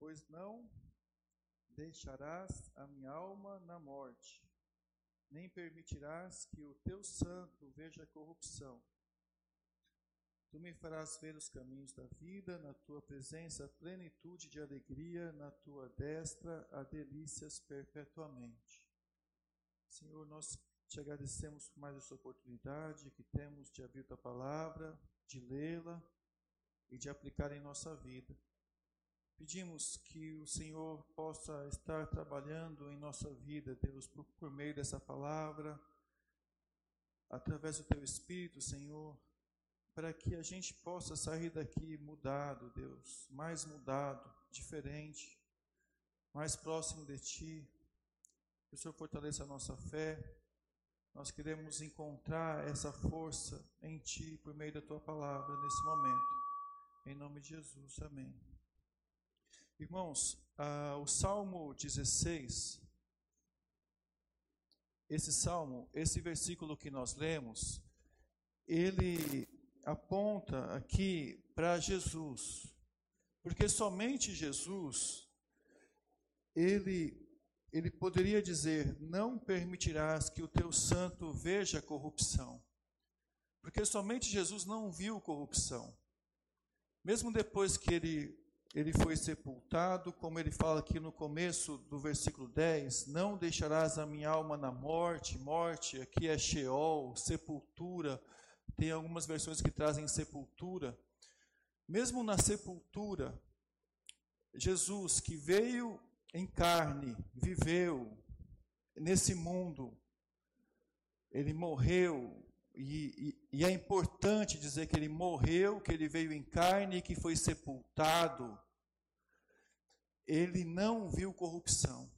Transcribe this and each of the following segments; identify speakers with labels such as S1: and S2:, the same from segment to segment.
S1: pois não deixarás a minha alma na morte, nem permitirás que o teu santo veja corrupção. Tu me farás ver os caminhos da vida, na tua presença, plenitude de alegria, na tua destra, há delícias perpetuamente. Senhor, nós te agradecemos por mais essa oportunidade que temos de abrir tua palavra, de lê-la e de aplicar em nossa vida. Pedimos que o Senhor possa estar trabalhando em nossa vida, Deus, por, por meio dessa palavra, através do teu Espírito, Senhor para que a gente possa sair daqui mudado, Deus, mais mudado, diferente, mais próximo de Ti. Que o Senhor fortaleça a nossa fé. Nós queremos encontrar essa força em Ti por meio da Tua palavra nesse momento. Em nome de Jesus, amém. Irmãos, ah, o Salmo 16, esse salmo, esse versículo que nós lemos, ele aponta aqui para Jesus, porque somente Jesus, ele, ele poderia dizer: Não permitirás que o teu santo veja corrupção, porque somente Jesus não viu corrupção. Mesmo depois que ele, ele foi sepultado, como ele fala aqui no começo do versículo 10, não deixarás a minha alma na morte, morte aqui é Sheol, sepultura, tem algumas versões que trazem sepultura. Mesmo na sepultura, Jesus, que veio em carne, viveu nesse mundo, ele morreu, e, e, é importante dizer que ele morreu, que ele veio em carne e que foi sepultado. Ele não viu corrupção,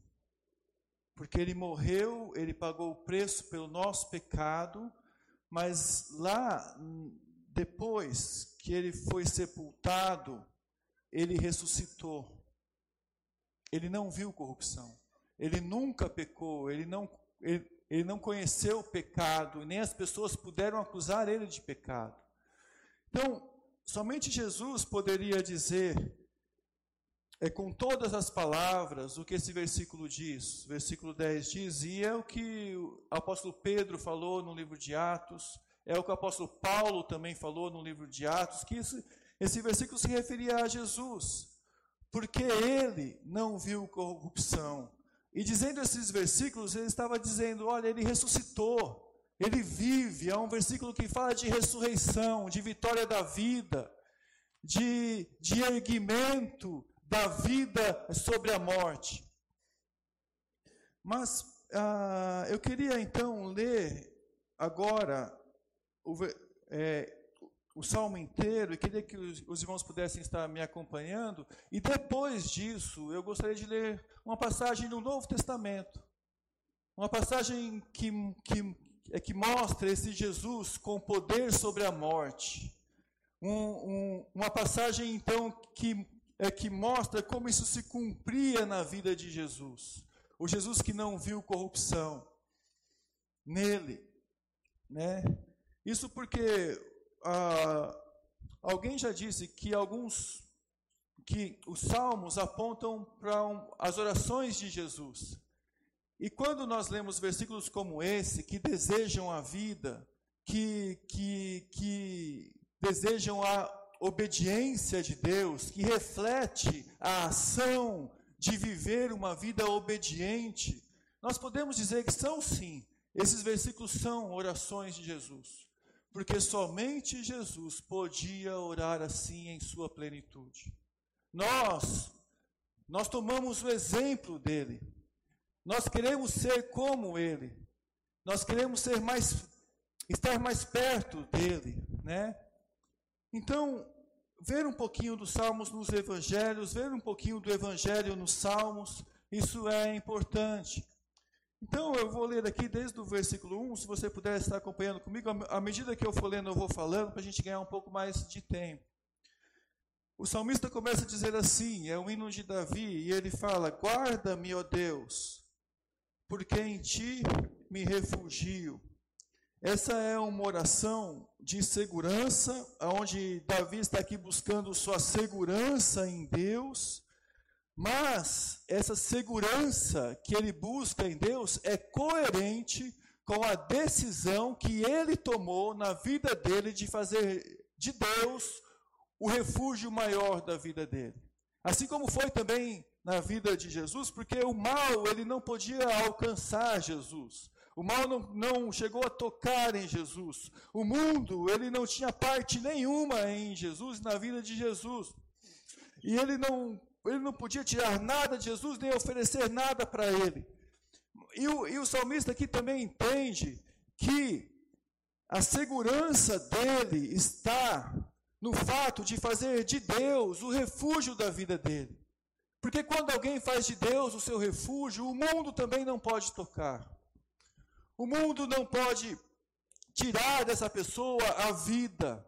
S1: porque ele morreu, ele pagou o preço pelo nosso pecado, mas lá, depois que ele foi sepultado, ele ressuscitou. Ele não viu corrupção. Ele nunca pecou. Ele não, ele, ele não conheceu o pecado. Nem as pessoas puderam acusar ele de pecado. Então, somente Jesus poderia dizer é com todas as palavras o que esse versículo diz. Versículo 10 diz, e é o que o apóstolo Pedro falou no livro de Atos, é o que o apóstolo Paulo também falou no livro de Atos, que esse, esse versículo se referia a Jesus, porque ele não viu corrupção. E dizendo esses versículos, ele estava dizendo: olha, ele ressuscitou, ele vive. É um versículo que fala de ressurreição, de vitória da vida, de, de erguimento, da vida sobre a morte. Mas ah, eu queria então ler agora o, é, o salmo inteiro e queria que os, os, irmãos pudessem estar me acompanhando. E depois disso, eu gostaria de ler uma passagem do Novo Testamento. Uma passagem que, que, é, que mostra esse Jesus com poder sobre a morte. Um, um, uma passagem, então, que é que mostra como isso se cumpria na vida de Jesus. O Jesus que não viu corrupção nele, né? Isso porque ah, alguém já disse que alguns que os salmos apontam para um, as orações de Jesus. E quando nós lemos versículos como esse, que desejam a vida, que, que, que desejam a obediência de Deus, que reflete a ação de viver uma vida obediente, nós podemos dizer que são sim, esses versículos são orações de Jesus, porque somente Jesus podia orar assim em sua plenitude. Nós, nós tomamos o exemplo dele, nós queremos ser como ele, nós queremos ser mais, estar mais perto dele, né? Então, ver um pouquinho dos Salmos nos Evangelhos, ver um pouquinho do Evangelho nos Salmos, isso é importante. Então, eu vou ler aqui desde o versículo 1, se você puder estar acompanhando comigo, à medida que eu for lendo, eu vou falando, para a gente ganhar um pouco mais de tempo. O salmista começa a dizer assim, é um hino de Davi, e ele fala: Guarda-me, ó Deus, porque em ti me refugio. Essa é uma oração de segurança, onde Davi está aqui buscando sua segurança em Deus, Mas essa segurança que ele busca em Deus é coerente com a decisão que ele tomou na vida dele de fazer de Deus o refúgio maior da vida dele. Assim como foi também na vida de Jesus, porque o mal ele não podia alcançar Jesus. O mal não, não chegou a tocar em Jesus. O mundo ele não tinha parte nenhuma em Jesus, na vida de Jesus. E ele não, ele não podia tirar nada de Jesus, nem oferecer nada para ele. E o, e o salmista aqui também entende que a segurança dele está no fato de fazer de Deus o refúgio da vida dele. Porque quando alguém faz de Deus o seu refúgio, o mundo também não pode tocar. O mundo não pode tirar dessa pessoa a vida.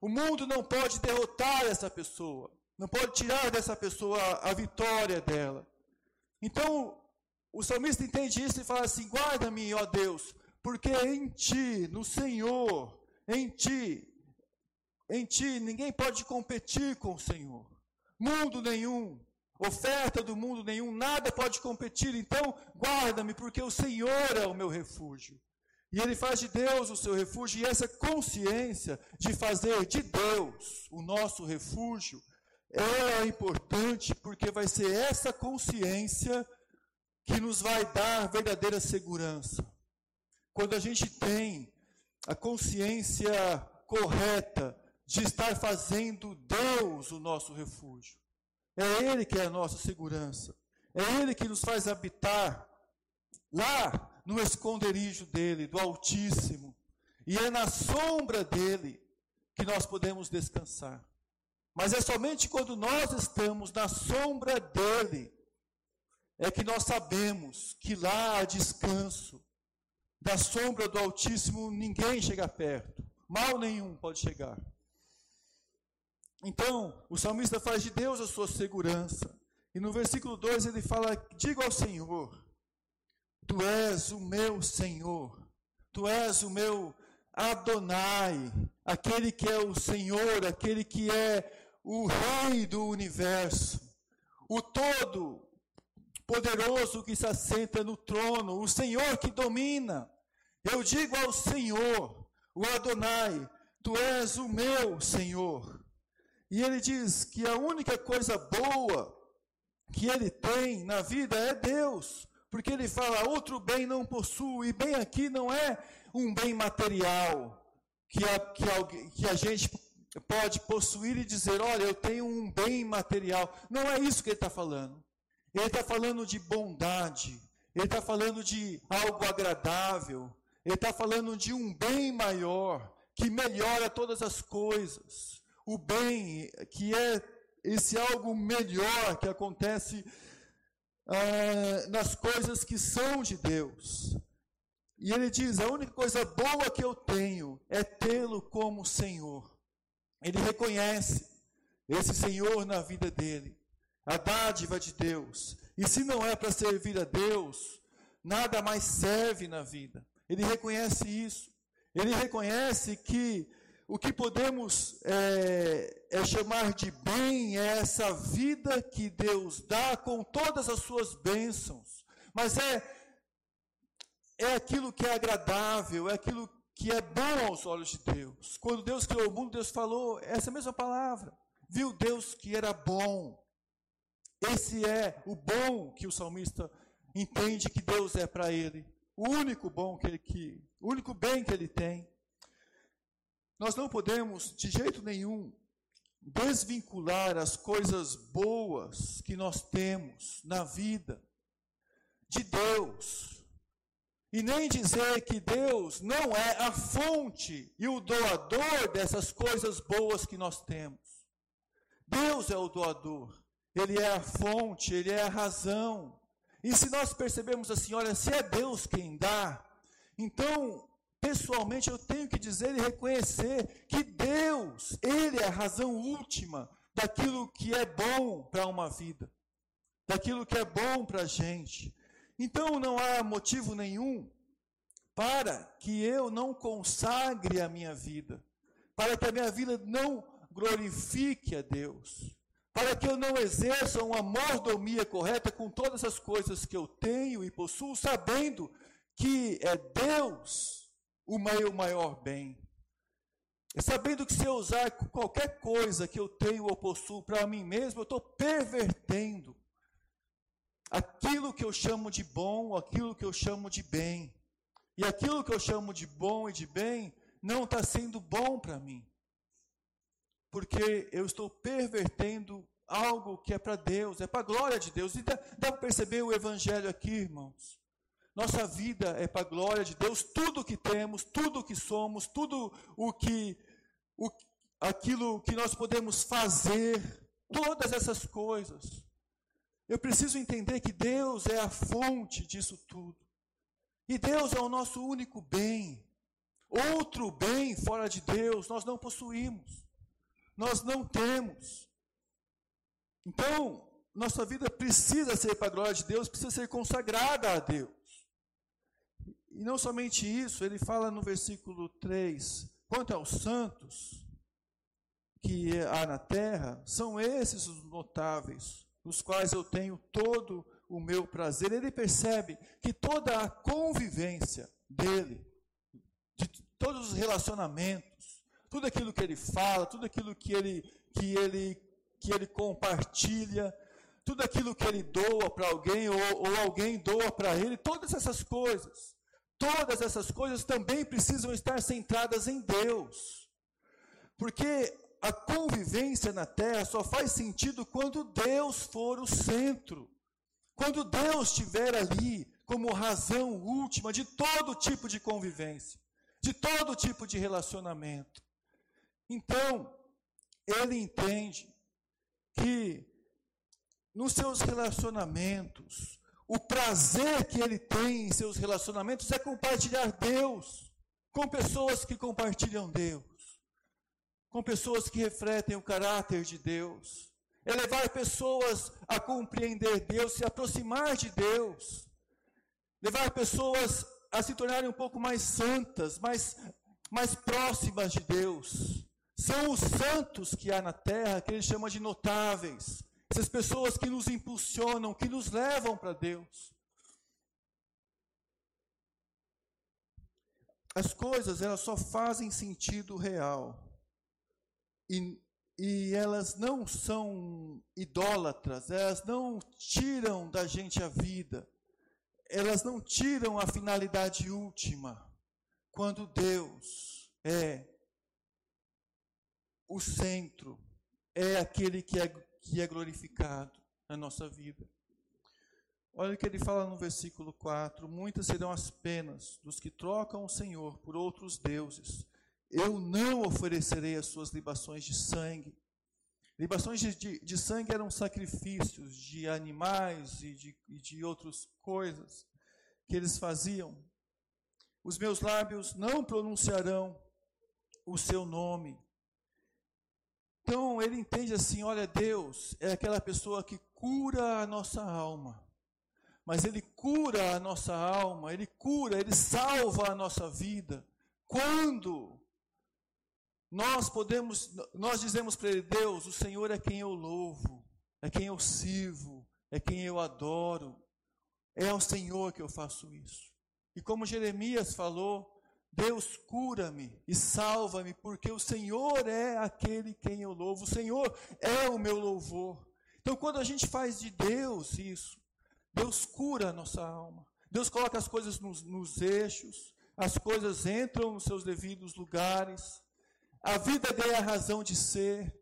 S1: O mundo não pode derrotar essa pessoa. Não pode tirar dessa pessoa a vitória dela. Então, o salmista entende isso e fala assim: guarda-me, ó Deus, porque em ti, no Senhor, em ti, em ti, ninguém pode competir com o Senhor. Mundo nenhum, oferta do mundo nenhum, nada pode competir. Então, guarda-me, porque o Senhor é o meu refúgio. E ele faz de Deus o seu refúgio, e essa consciência de fazer de Deus o nosso refúgio é importante, porque vai ser essa consciência que nos vai dar verdadeira segurança. Quando a gente tem a consciência correta de estar fazendo Deus o nosso refúgio. É Ele que é a nossa segurança. É Ele que nos faz habitar lá no esconderijo dele, do Altíssimo. E é na sombra dele que nós podemos descansar. Mas é somente quando nós estamos na sombra dele é que nós sabemos que lá há descanso. Da sombra do Altíssimo ninguém chega perto. Mal nenhum pode chegar. Então, o salmista faz de Deus a sua segurança. E no versículo 2 ele fala: Digo ao Senhor, Tu és o meu Senhor, Tu és o meu Adonai, aquele que é o Senhor, aquele que é o Rei do universo, o todo poderoso que se assenta no trono, o Senhor que domina. Eu digo ao Senhor, o Adonai, Tu és o meu Senhor. E ele diz que a única coisa boa que ele tem na vida é Deus, porque ele fala: outro bem não possuo, e bem aqui não é um bem material que a, que a, que a gente pode possuir e dizer: olha, eu tenho um bem material. Não é isso que ele está falando. Ele está falando de bondade, ele está falando de algo agradável, ele está falando de um bem maior que melhora todas as coisas o bem, que é esse algo melhor que acontece ah, nas coisas que são de Deus. E ele diz: a única coisa boa que eu tenho é tê-lo como Senhor. Ele reconhece esse Senhor na vida dele, a dádiva de Deus. E se não é para servir a Deus, nada mais serve na vida. Ele reconhece isso. Ele reconhece que o que podemos é, é, chamar de bem é essa vida que Deus dá com todas as suas bênçãos. Mas é, é aquilo que é agradável, é aquilo que é bom aos olhos de Deus. Quando Deus criou o mundo, Deus falou essa mesma palavra. Viu Deus que era bom. Esse é o bom que o salmista entende que Deus é para ele. O único bom que ele que, o único bem que ele tem. Nós não podemos, de jeito nenhum, desvincular as coisas boas que nós temos na vida de Deus. E nem dizer que Deus não é a fonte e o doador dessas coisas boas que nós temos. Deus é o doador, Ele é a fonte, Ele é a razão. E se nós percebemos assim, olha, se é Deus quem dá, então pessoalmente eu tenho que dizer e reconhecer que Deus, Ele é a razão última daquilo que é bom para uma vida, daquilo que é bom para a gente. Então não há motivo nenhum para que eu não consagre a minha vida, para que a minha vida não glorifique a Deus, para que eu não exerça uma mordomia correta com todas as coisas que eu tenho e possuo, sabendo que é Deus o meu maior bem. Sabendo que se eu usar qualquer coisa que eu tenho ou possuo para mim mesmo, eu estou pervertendo aquilo que eu chamo de bom, aquilo que eu chamo de bem. E aquilo que eu chamo de bom e de bem não está sendo bom para mim. Porque eu estou pervertendo algo que é para Deus, é para a glória de Deus. E dá, dá para perceber o Evangelho aqui, irmãos. Nossa vida é para a glória de Deus, tudo o que temos, tudo o que somos, tudo o que, o, aquilo que nós podemos fazer, todas essas coisas. Eu preciso entender que Deus é a fonte disso tudo. E Deus é o nosso único bem. Outro bem fora de Deus nós não possuímos. Nós não temos. Então, nossa vida precisa ser para a glória de Deus, precisa ser consagrada a Deus. E não somente isso, ele fala no versículo 3: quanto aos santos que há na terra, são esses os notáveis, nos quais eu tenho todo o meu prazer. Ele percebe que toda a convivência dele, de todos os relacionamentos, tudo aquilo que ele fala, tudo aquilo que ele, que ele, que ele compartilha, tudo aquilo que ele doa para alguém ou, ou alguém doa para ele, todas essas coisas Todas essas coisas também precisam estar centradas em Deus. Porque a convivência na terra só faz sentido quando Deus for o centro. Quando Deus estiver ali como razão última de todo tipo de convivência, de todo tipo de relacionamento. Então, ele entende que nos seus relacionamentos, o prazer que ele tem em seus relacionamentos é compartilhar Deus com pessoas que compartilham Deus, com pessoas que refletem o caráter de Deus, é levar pessoas a compreender Deus, se aproximar de Deus, levar pessoas a se tornarem um pouco mais santas, mais, mais próximas de Deus. São os santos que há na terra, que ele chama de notáveis, essas pessoas que nos impulsionam, que nos levam para Deus. As coisas, elas só fazem sentido real. E, e elas não são idólatras, elas não tiram da gente a vida. Elas não tiram a finalidade última. Quando Deus é o centro, é aquele que é que é glorificado na nossa vida. Olha o que ele fala no versículo 4: Muitas serão as penas dos que trocam o Senhor por outros deuses. Eu não oferecerei as suas libações de sangue. Libações de, de, de sangue eram sacrifícios de animais e de, e de outras coisas que eles faziam. Os meus lábios não pronunciarão o seu nome. Então ele entende assim: olha, Deus é aquela pessoa que cura a nossa alma. Mas ele cura a nossa alma, ele cura, ele salva a nossa vida. Quando nós podemos, nós dizemos para ele: Deus, o Senhor é quem eu louvo, é quem eu sirvo, é quem eu adoro. É ao Senhor que eu faço isso. E como Jeremias falou, Deus cura-me e salva-me, porque o Senhor é aquele quem eu louvo, o Senhor é o meu louvor. Então, quando a gente faz de Deus isso, Deus cura a nossa alma, Deus coloca as coisas nos, nos eixos, as coisas entram nos seus devidos lugares, a vida ganha a razão de ser,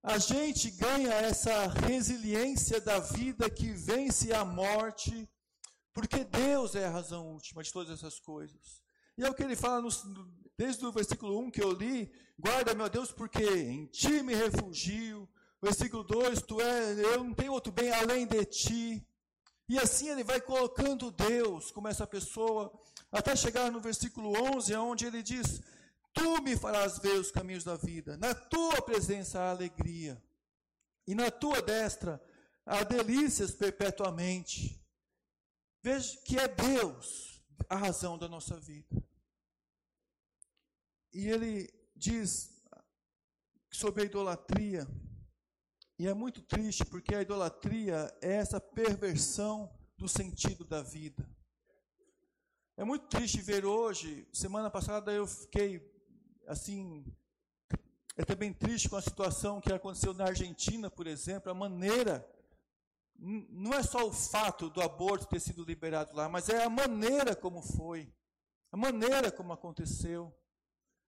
S1: a gente ganha essa resiliência da vida que vence a morte, porque Deus é a razão última de todas essas coisas. E é o que ele fala no, desde o versículo 1 que eu li: guarda, meu Deus, porque em ti me refugio. Versículo 2: tu é, eu não tenho outro bem além de ti. E assim ele vai colocando Deus como essa pessoa, até chegar no versículo 11, onde ele diz: Tu me farás ver os caminhos da vida, na tua presença há alegria, e na tua destra há delícias perpetuamente. Veja que é Deus a razão da nossa vida. E ele diz sobre a idolatria, E é muito triste porque a idolatria é essa perversão do sentido da vida. É muito triste ver hoje, semana passada eu fiquei assim, é também triste com a situação que aconteceu na Argentina, por exemplo, a maneira não é só o fato do aborto ter sido liberado lá, mas é a maneira como foi, a maneira como aconteceu,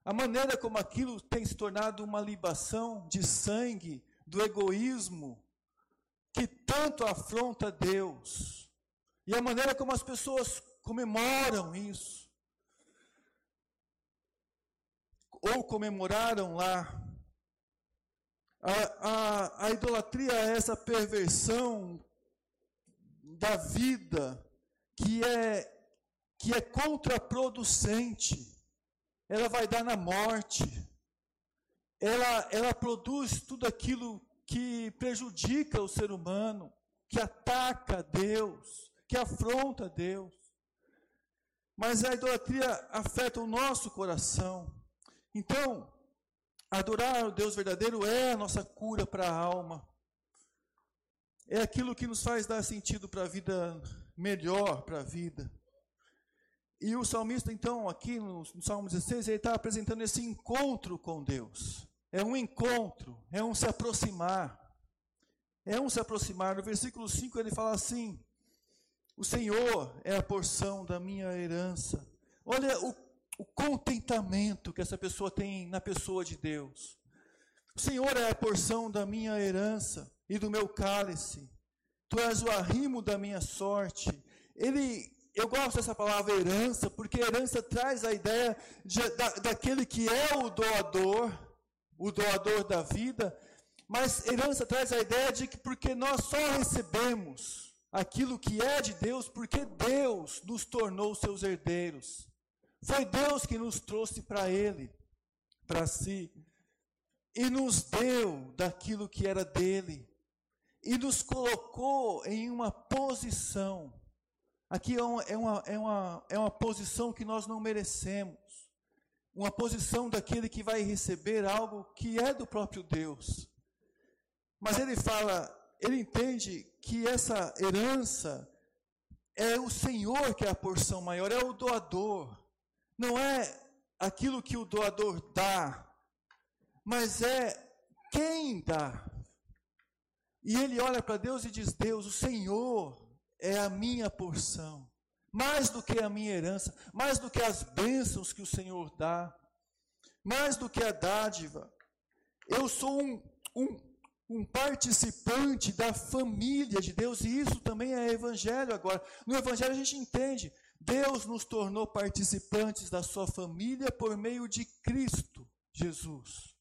S1: a maneira como aquilo tem se tornado uma libação de sangue, do egoísmo, que tanto afronta Deus, e a maneira como as pessoas comemoram isso, ou comemoraram lá a, a, a idolatria é essa perversão da vida que é, que é contraproducente. Ela vai dar na morte. Ela, ela produz tudo aquilo que prejudica o ser humano, que ataca Deus, que afronta Deus. Mas a idolatria afeta o nosso coração. Então, Adorar o Deus verdadeiro é a nossa cura para a alma. É aquilo que nos faz dar sentido para a vida melhor, para a vida. E o salmista, então, aqui no, Salmo 16, ele está apresentando esse encontro com Deus. É um encontro, é um se aproximar. É um se aproximar. No versículo 5 ele fala assim: O Senhor é a porção da minha herança. Olha o o contentamento que essa pessoa tem na pessoa de Deus. O Senhor é a porção da minha herança e do meu cálice. Tu és o arrimo da minha sorte. Ele, eu gosto dessa palavra herança, porque herança traz a ideia de, da, daquele que é o doador, o doador da vida, mas herança traz a ideia de que porque nós só recebemos aquilo que é de Deus, porque Deus nos tornou seus herdeiros. Foi Deus que nos trouxe para Ele, para si, e nos deu daquilo que era dele, e nos colocou em uma posição. Aqui é uma, é uma, é uma, é uma posição que nós não merecemos, uma posição daquele que vai receber algo que é do próprio Deus. Mas ele fala, ele entende que essa herança é o Senhor que é a porção maior, é o doador não é aquilo que o doador dá, mas é quem dá. E ele olha para Deus e diz: Deus, o Senhor é a minha porção, mais do que a minha herança, mais do que as bênçãos que o Senhor dá, mais do que a dádiva. Eu sou um, um, um participante da família de Deus, e isso também é evangelho agora. No evangelho a gente entende Deus nos tornou participantes da sua família por meio de Cristo Jesus,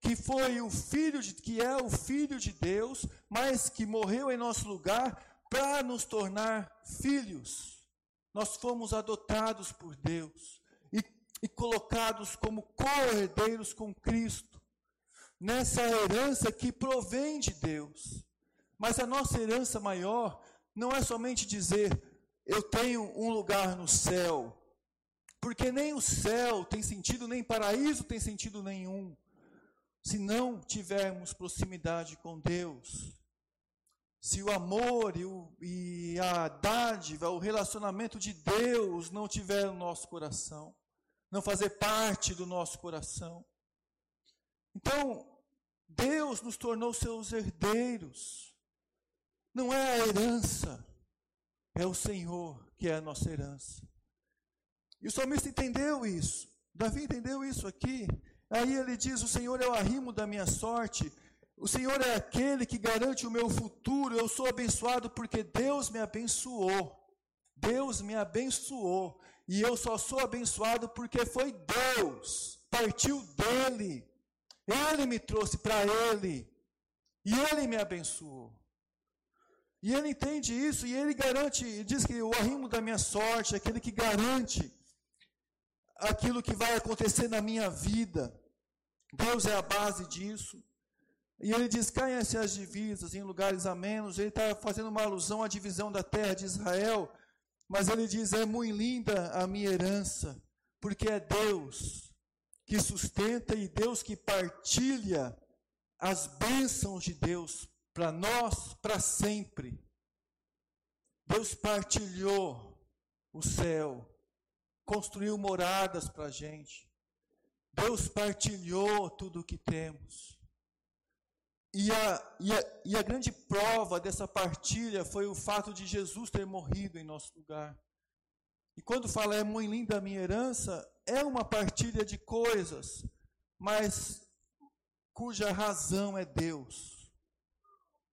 S1: que foi o filho de, que é o filho de Deus, mas que morreu em nosso lugar para nos tornar filhos. Nós fomos adotados por Deus e, e colocados como co-herdeiros com Cristo, nessa herança que provém de Deus. Mas a nossa herança maior não é somente dizer eu tenho um lugar no céu. Porque nem o céu tem sentido, nem paraíso tem sentido nenhum, se não tivermos proximidade com Deus. Se o amor e, o, e a dádiva, o relacionamento de Deus não tiver no nosso coração, não fazer parte do nosso coração. Então, Deus nos tornou seus herdeiros. Não é a herança, é o Senhor que é a nossa herança. E o salmista entendeu isso. Davi entendeu isso aqui. Aí ele diz: O Senhor é o arrimo da minha sorte. O Senhor é aquele que garante o meu futuro. Eu sou abençoado porque Deus me abençoou. Deus me abençoou. E eu só sou abençoado porque foi Deus. Partiu dele. Ele me trouxe para ele. E ele me abençoou. E ele entende isso e ele garante, diz que o arrimo da minha sorte, é aquele que garante aquilo que vai acontecer na minha vida. Deus é a base disso. E ele diz: caem-se as divisas em lugares a menos. Ele está fazendo uma alusão à divisão da terra de Israel. Mas ele diz: é muito linda a minha herança, porque é Deus que sustenta e Deus que partilha as bênçãos de Deus para nós para sempre. Deus partilhou o céu, construiu moradas para a gente. Deus partilhou tudo o que temos. E a, e, a, e a grande prova dessa partilha foi o fato de Jesus ter morrido em nosso lugar. E quando fala é muito linda a minha herança, é uma partilha de coisas, mas cuja razão é Deus.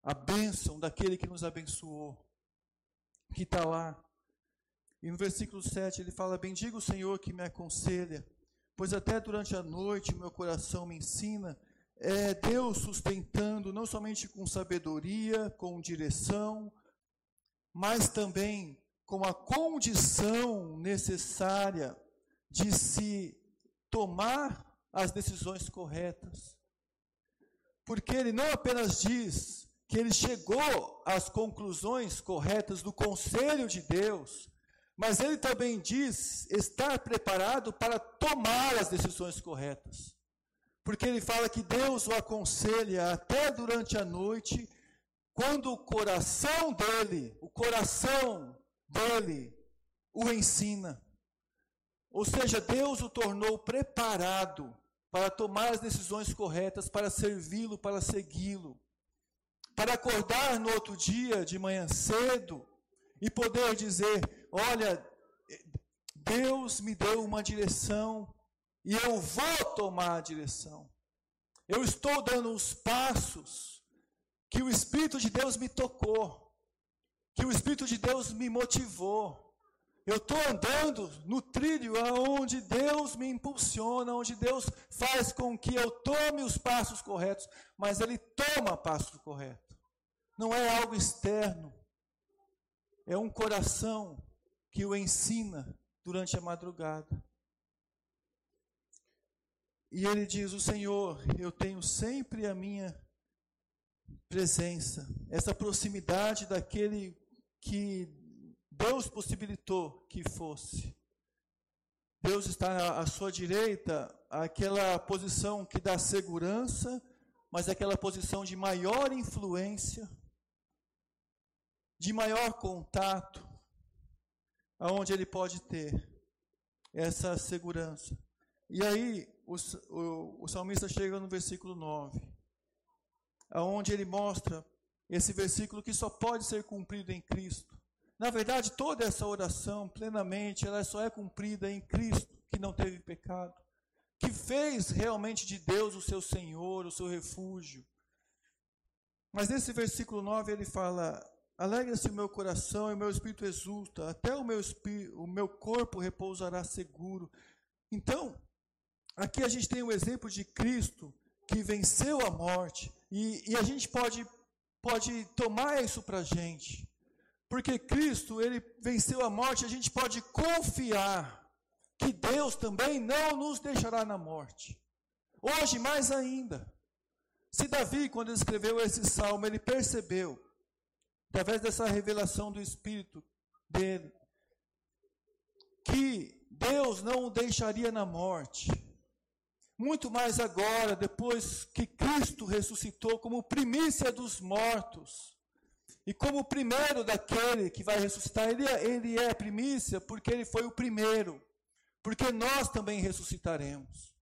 S1: A bênção daquele que nos abençoou, que está lá. E no versículo 7 ele fala: Bendiga o Senhor que me aconselha, pois até durante a noite meu coração me ensina. É Deus sustentando, não somente com sabedoria, com direção, mas também com a condição necessária de se tomar as decisões corretas. Porque ele não apenas diz que ele chegou às conclusões corretas do conselho de Deus, mas ele também diz estar preparado para tomar as decisões corretas. Porque ele fala que Deus o aconselha até durante a noite, quando o coração dele, o coração dele, o ensina. Ou seja, Deus o tornou preparado para tomar as decisões corretas, para servi-lo, para segui-lo, para acordar no outro dia de manhã cedo e poder dizer: Olha, Deus me deu uma direção e eu vou tomar a direção. Eu estou dando os passos que o Espírito de Deus me tocou, que o Espírito de Deus me motivou. Eu estou andando no trilho aonde Deus me impulsiona, onde Deus faz com que eu tome os passos corretos, mas Ele toma passos corretos. Não é algo externo, é um coração que o ensina durante a madrugada. E ele diz: O Senhor, eu tenho sempre a minha presença, essa proximidade daquele que Deus possibilitou que fosse. Deus está à sua direita, aquela posição que dá segurança, mas aquela posição de maior influência, de maior contato, aonde ele pode ter essa segurança. E aí o, o, o salmista chega no versículo 9, aonde ele mostra esse versículo que só pode ser cumprido em Cristo. Na verdade, toda essa oração, plenamente, ela só é cumprida em Cristo, que não teve pecado, que fez realmente de Deus o seu Senhor, o seu refúgio. Mas nesse versículo 9 ele fala: Alegra-se o meu coração e o meu espírito exulta, até o meu, espírito, o meu corpo repousará seguro. Então, aqui a gente tem o exemplo de Cristo que venceu a morte, e, e a gente pode, pode tomar isso para a gente. Porque Cristo, ele venceu a morte, a gente pode confiar que Deus também não nos deixará na morte. Hoje, mais ainda. Se Davi, quando escreveu esse salmo, ele percebeu, através dessa revelação do Espírito dele, que Deus não o deixaria na morte. Muito mais agora, depois que Cristo ressuscitou como primícia dos mortos. E como o primeiro daquele que vai ressuscitar, ele é, ele é primícia porque ele foi o primeiro. Porque nós também ressuscitaremos.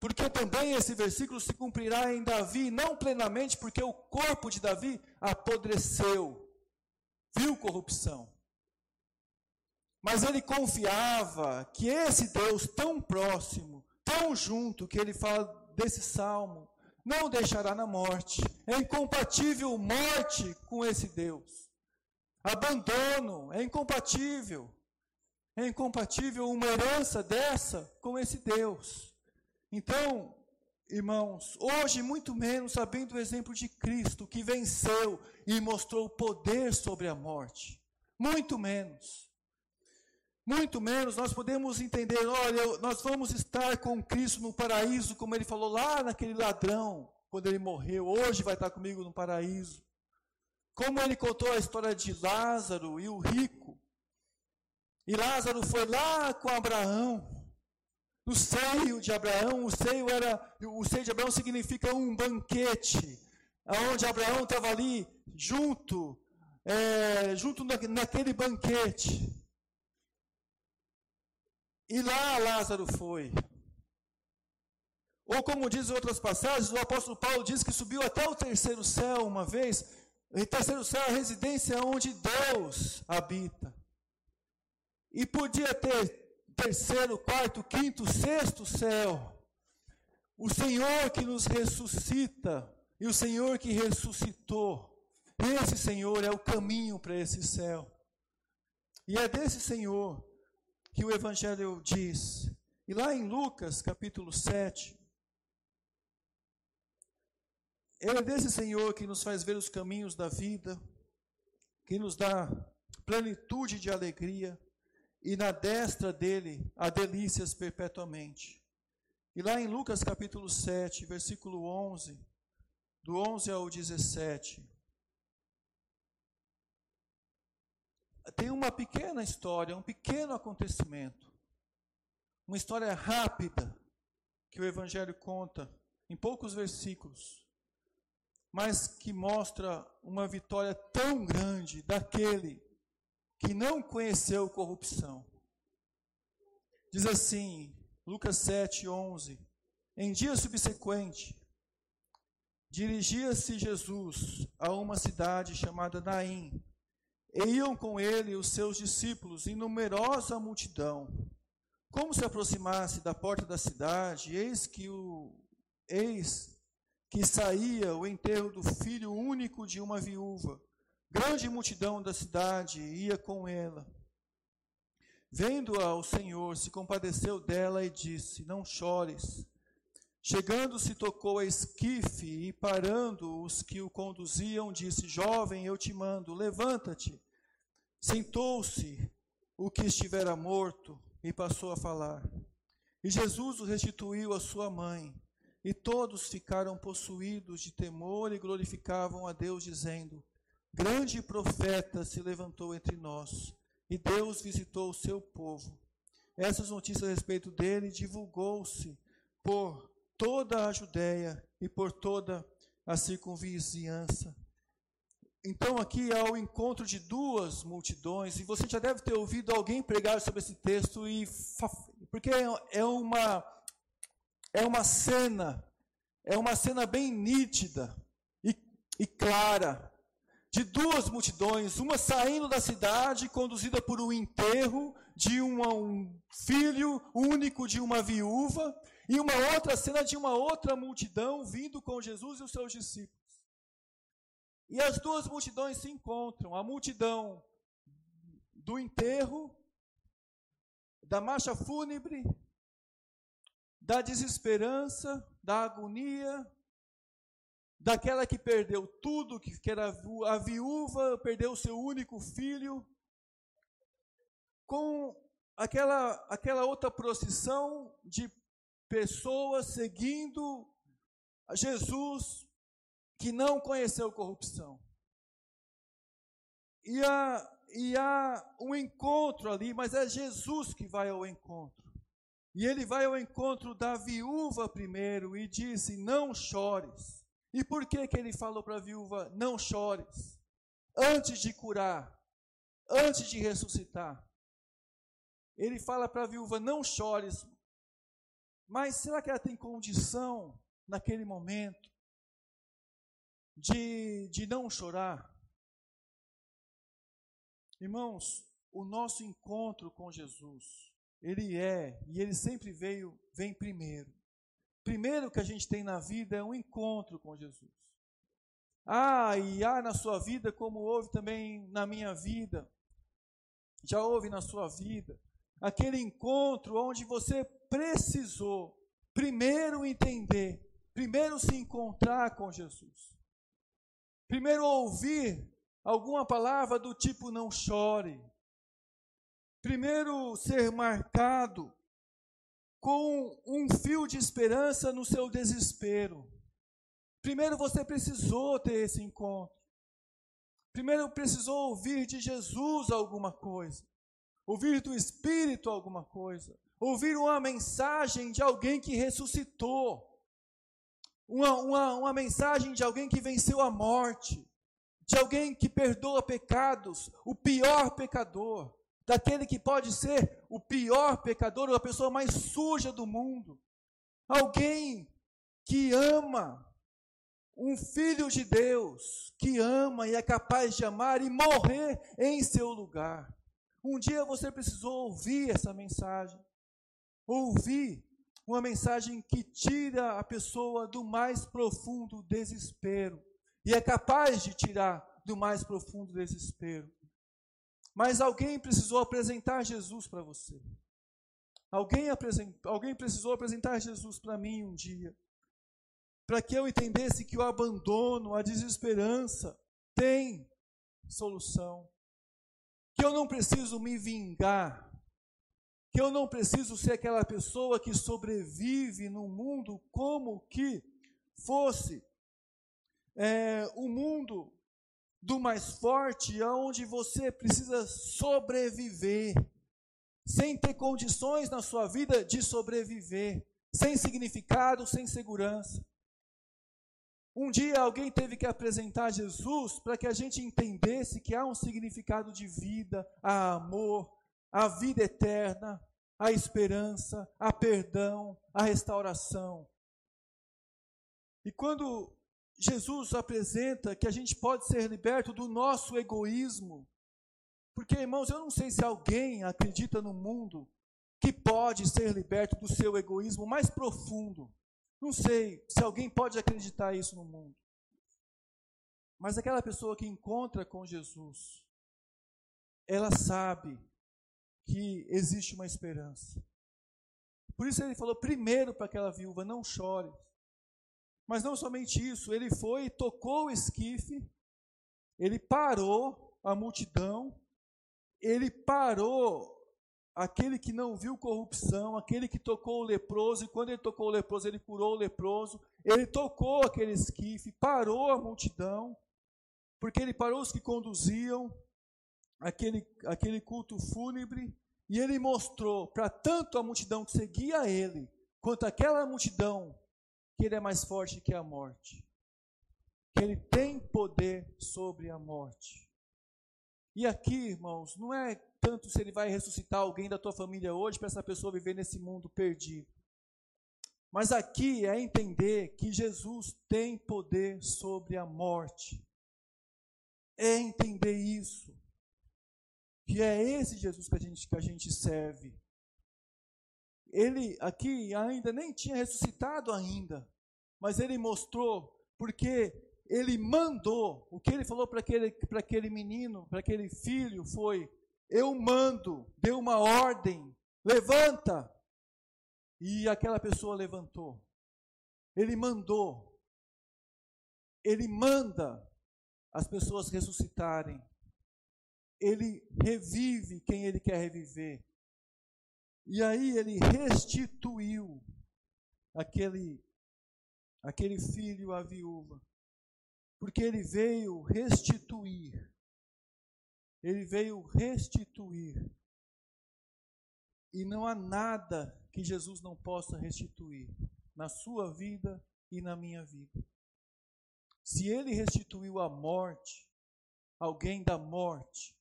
S1: Porque também esse versículo se cumprirá em Davi, não plenamente, porque o corpo de Davi apodreceu, viu corrupção. Mas ele confiava que esse Deus tão próximo, tão junto, que ele fala desse salmo, não deixará na morte. É incompatível morte com esse Deus. Abandono é incompatível. É incompatível uma herança dessa com esse Deus. Então, irmãos, hoje muito menos sabendo o exemplo de Cristo que venceu e mostrou poder sobre a morte. Muito menos. Muito menos nós podemos entender, olha, nós vamos estar com Cristo no paraíso, como ele falou lá naquele ladrão, quando ele morreu, hoje vai estar comigo no paraíso. Como ele contou a história de Lázaro e o rico. E Lázaro foi lá com Abraão. No seio de Abraão. O seio era, o seio de Abraão significa um banquete, aonde Abraão estava ali junto, é, junto na, naquele banquete. E lá Lázaro foi. Ou como diz em outras passagens, o apóstolo Paulo diz que subiu até o terceiro céu uma vez. O terceiro céu é a residência onde Deus habita. E podia ter terceiro, quarto, quinto, sexto céu. O Senhor que nos ressuscita e o Senhor que ressuscitou. Esse Senhor é o caminho para esse céu. E é desse Senhor que o Evangelho diz. E lá em Lucas, capítulo 7, ele é desse Senhor que nos faz ver os caminhos da vida, que nos dá plenitude de alegria, e na destra dele há delícias perpetuamente. E lá em Lucas capítulo 7, versículo 11, do 11 ao 17, tem uma pequena história, um pequeno acontecimento, uma história rápida que o Evangelho conta em poucos versículos mas que mostra uma vitória tão grande daquele que não conheceu corrupção. Diz assim, Lucas 7, 11: Em dia subsequente, dirigia-se Jesus a uma cidade chamada Naim, e iam com ele os seus discípulos e numerosa multidão. Como se aproximasse da porta da cidade, eis que o eis que saía o enterro do filho único de uma viúva. Grande multidão da cidade ia com ela. Vendo-a o Senhor, se compadeceu dela e disse: Não chores. Chegando-se, tocou a esquife e, parando os que o conduziam, disse: Jovem, eu te mando, levanta-te. Sentou-se o que estivera morto e passou a falar. E Jesus o restituiu à sua mãe. E todos ficaram possuídos de temor e glorificavam a Deus, dizendo: Grande profeta se levantou entre nós, e Deus visitou o seu povo. Essas notícias a respeito dele divulgou-se por toda a Judéia e por toda a circunvizinhança. Então, aqui há o encontro de duas multidões, e você já deve ter ouvido alguém pregar sobre esse texto, e porque é uma é uma cena, é uma cena bem nítida e, e clara, de duas multidões, uma saindo da cidade, conduzida por um enterro de um filho único de uma viúva, e uma outra cena de uma outra multidão vindo com Jesus e os seus discípulos. E as duas multidões se encontram, a multidão do enterro, da marcha fúnebre da desesperança, da agonia, daquela que perdeu tudo, que era a viúva, perdeu seu único filho, com aquela, aquela outra procissão de pessoas seguindo Jesus que não conheceu corrupção. E há, e há um encontro ali, mas é Jesus que vai ao encontro. E ele vai ao encontro da viúva primeiro e disse: Não chores. E por que, que ele falou para a viúva: Não chores? Antes de curar, antes de ressuscitar. Ele fala para a viúva: Não chores. Mas será que ela tem condição, naquele momento, de, de não chorar? Irmãos, o nosso encontro com Jesus ele é e ele sempre veio, vem primeiro. Primeiro que a gente tem na vida é um encontro com Jesus. Ah, e há na sua vida, como houve também na minha vida, já houve na sua vida, aquele encontro onde você precisou primeiro entender, primeiro se encontrar com Jesus, primeiro ouvir alguma palavra do tipo não chore, Primeiro, ser marcado com um fio de esperança no seu desespero. Primeiro, você precisou ter esse encontro. Primeiro, precisou ouvir de Jesus alguma coisa, ouvir do Espírito alguma coisa, ouvir uma mensagem de alguém que ressuscitou, uma, uma, uma mensagem de alguém que venceu a morte, de alguém que perdoa pecados, o pior pecador, daquele que pode ser o pior pecador, a pessoa mais suja do mundo, alguém que ama, um filho de Deus, que ama e é capaz de amar e morrer em seu lugar. Um dia você precisou ouvir essa mensagem, ouvir uma mensagem que tira a pessoa do mais profundo desespero e é capaz de tirar do mais profundo desespero. Mas alguém precisou apresentar Jesus para você. Alguém, apresent, alguém precisou apresentar Jesus para mim um dia. Para que eu entendesse que o abandono, a desesperança, tem solução. Que eu não preciso me vingar. Que eu não preciso ser aquela pessoa que sobrevive no mundo como que fosse é, o mundo do mais forte, aonde você precisa sobreviver, sem ter condições na sua vida de sobreviver, sem significado, sem segurança. Um dia alguém teve que apresentar Jesus para que a gente entendesse que há um significado de vida, há amor, a vida eterna, a esperança, a perdão, a restauração. E quando Jesus apresenta que a gente pode ser liberto do nosso egoísmo. Porque, irmãos, eu não sei se alguém acredita no mundo que pode ser liberto do seu egoísmo mais profundo. Não sei se alguém pode acreditar isso no mundo. Mas aquela pessoa que encontra com Jesus, ela sabe que existe uma esperança. Por isso ele falou primeiro para aquela viúva: não chore. Mas não somente isso, ele foi e tocou o esquife, ele parou a multidão, ele parou aquele que não viu corrupção, aquele que tocou o leproso, e quando ele tocou o leproso, ele curou o leproso, ele tocou aquele esquife, parou a multidão, porque ele parou os que conduziam aquele, aquele culto fúnebre, e ele mostrou para tanto a multidão que seguia ele, quanto aquela multidão que ele é mais forte que a morte, que ele tem poder sobre a morte. E aqui, irmãos, não é tanto se ele vai ressuscitar alguém da tua família hoje para essa pessoa viver nesse mundo perdido. Mas aqui é entender que Jesus tem poder sobre a morte. É entender isso. Que é esse Jesus que a gente, que a gente serve ele aqui ainda nem tinha ressuscitado ainda, mas ele mostrou porque ele mandou, o que ele falou para aquele, aquele menino, para aquele filho foi: Eu mando, deu uma ordem, levanta. E aquela pessoa levantou. Ele mandou. Ele manda as pessoas ressuscitarem. Ele revive quem ele quer reviver. E aí ele restituiu aquele aquele filho à viúva, porque ele veio restituir. Ele veio restituir. E não há nada que Jesus não possa restituir na sua vida e na minha vida. Se ele restituiu a morte, alguém da morte,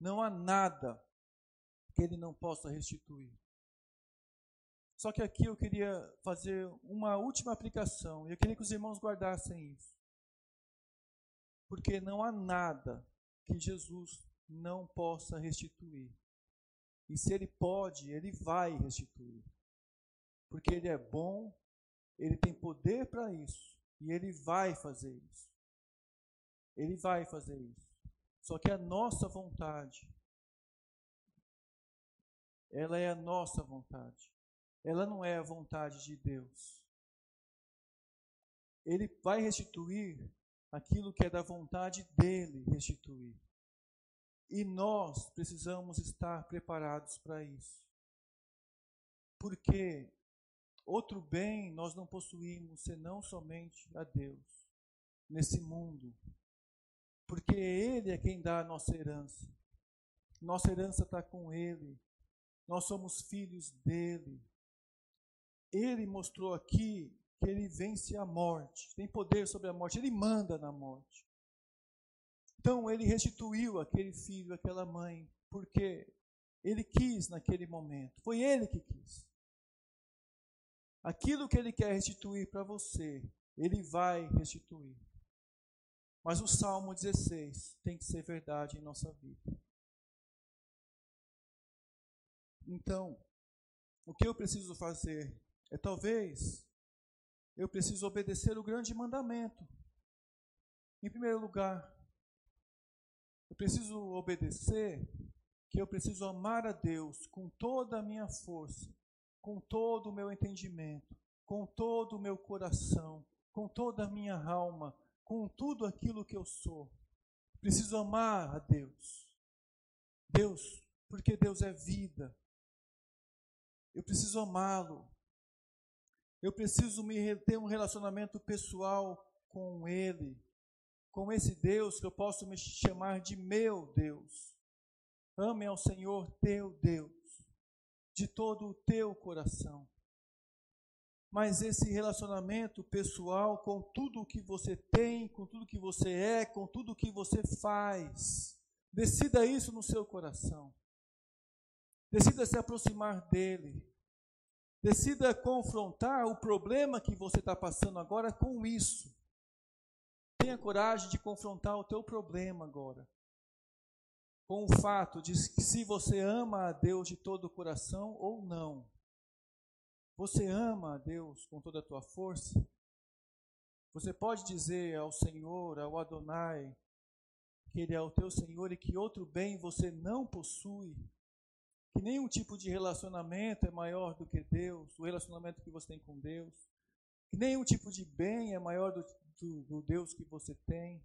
S1: não há nada que ele não possa restituir. Só que aqui eu queria fazer uma última aplicação, e eu queria que os irmãos guardassem isso. Porque não há nada que Jesus não possa restituir. E se ele pode, ele vai restituir. Porque ele é bom, ele tem poder para isso, e ele vai fazer isso. Ele vai fazer isso. Só que a nossa vontade ela é a nossa vontade. Ela não é a vontade de Deus. Ele vai restituir aquilo que é da vontade dele restituir. E nós precisamos estar preparados para isso. Porque outro bem nós não possuímos senão somente a Deus nesse mundo. Porque Ele é quem dá a nossa herança. Nossa herança está com Ele nós somos filhos dele. Ele mostrou aqui que ele vence a morte, tem poder sobre a morte, ele manda na morte. Então ele restituiu aquele filho, aquela mãe, porque ele quis naquele momento, foi ele que quis. Aquilo que ele quer restituir para você, ele vai restituir. Mas o Salmo 16 tem que ser verdade em nossa vida. Então, o que eu preciso fazer é talvez eu preciso obedecer o grande mandamento. Em primeiro lugar, eu preciso obedecer que eu preciso amar a Deus com toda a minha força, com todo o meu entendimento, com todo o meu coração, com toda a minha alma, com tudo aquilo que eu sou. Preciso amar a Deus. Deus, porque Deus é vida. Eu preciso amá-lo. Eu preciso me ter um relacionamento pessoal com Ele, com esse Deus que eu posso me chamar de meu Deus. Ame ao Senhor teu Deus, de todo o teu coração mas esse relacionamento pessoal com tudo o que você tem, com tudo que você é, com tudo o que você faz. Decida isso no seu coração. Decida se aproximar dele. Decida confrontar o problema que você está passando agora com isso. Tenha coragem de confrontar o teu problema agora. Com o fato de se você ama a Deus de todo o coração ou não. Você ama a Deus com toda a tua força? Você pode dizer ao Senhor, ao Adonai, que Ele é o teu Senhor e que outro bem você não possui? Que nenhum tipo de relacionamento é maior do que Deus, o relacionamento que você tem com Deus? Que nenhum tipo de bem é maior do, do, do Deus que você tem?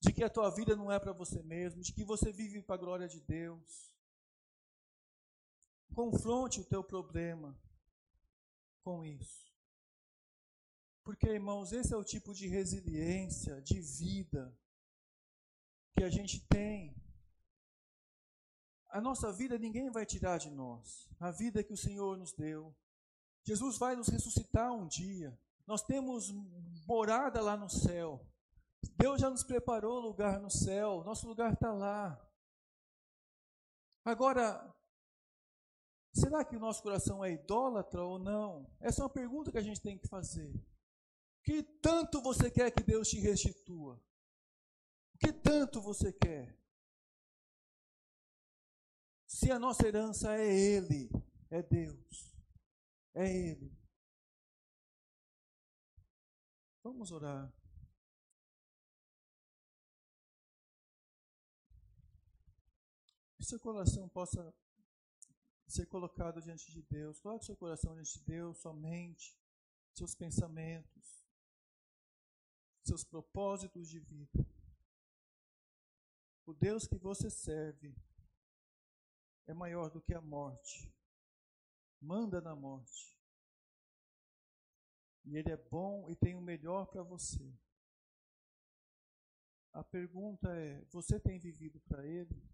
S1: De que a tua vida não é para você mesmo, de que você vive para a glória de Deus? Confronte o teu problema com isso. Porque, irmãos, esse é o tipo de resiliência, de vida que a gente tem. A nossa vida ninguém vai tirar de nós. A vida que o Senhor nos deu. Jesus vai nos ressuscitar um dia. Nós temos morada lá no céu. Deus já nos preparou lugar no céu. Nosso lugar está lá. Agora, Será que o nosso coração é idólatra ou não? Essa é uma pergunta que a gente tem que fazer. Que tanto você quer que Deus te restitua? O que tanto você quer? Se a nossa herança é Ele, é Deus, é Ele. Vamos orar. Que seu coração possa ser colocado diante de Deus. Coloque seu coração diante de Deus, sua mente, seus pensamentos, seus propósitos de vida. O Deus que você serve é maior do que a morte. Manda na morte. E Ele é bom e tem o melhor para você. A pergunta é: você tem vivido para Ele?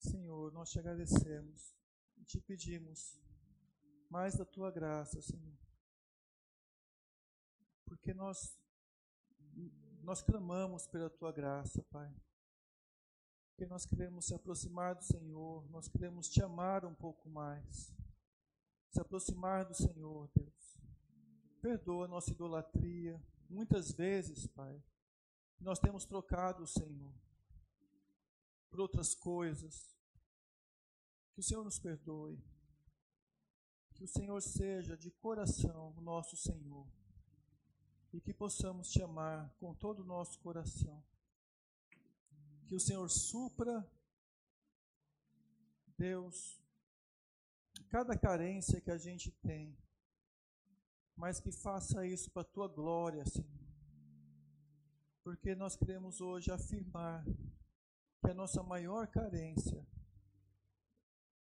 S1: Senhor, nós te agradecemos e te pedimos mais da tua graça, Senhor. Porque nós nós clamamos pela tua graça, Pai. Porque nós queremos se aproximar do Senhor, nós queremos te amar um pouco mais. Se aproximar do Senhor, Deus. Perdoa a nossa idolatria. Muitas vezes, Pai, nós temos trocado o Senhor por outras coisas, que o Senhor nos perdoe. Que o Senhor seja de coração o nosso Senhor. E que possamos te amar com todo o nosso coração. Que o Senhor supra, Deus, cada carência que a gente tem, mas que faça isso para a tua glória, Senhor. Porque nós queremos hoje afirmar que a nossa maior carência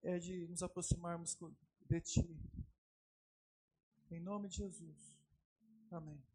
S1: é de nos aproximarmos de Ti. Em nome de Jesus. Amém.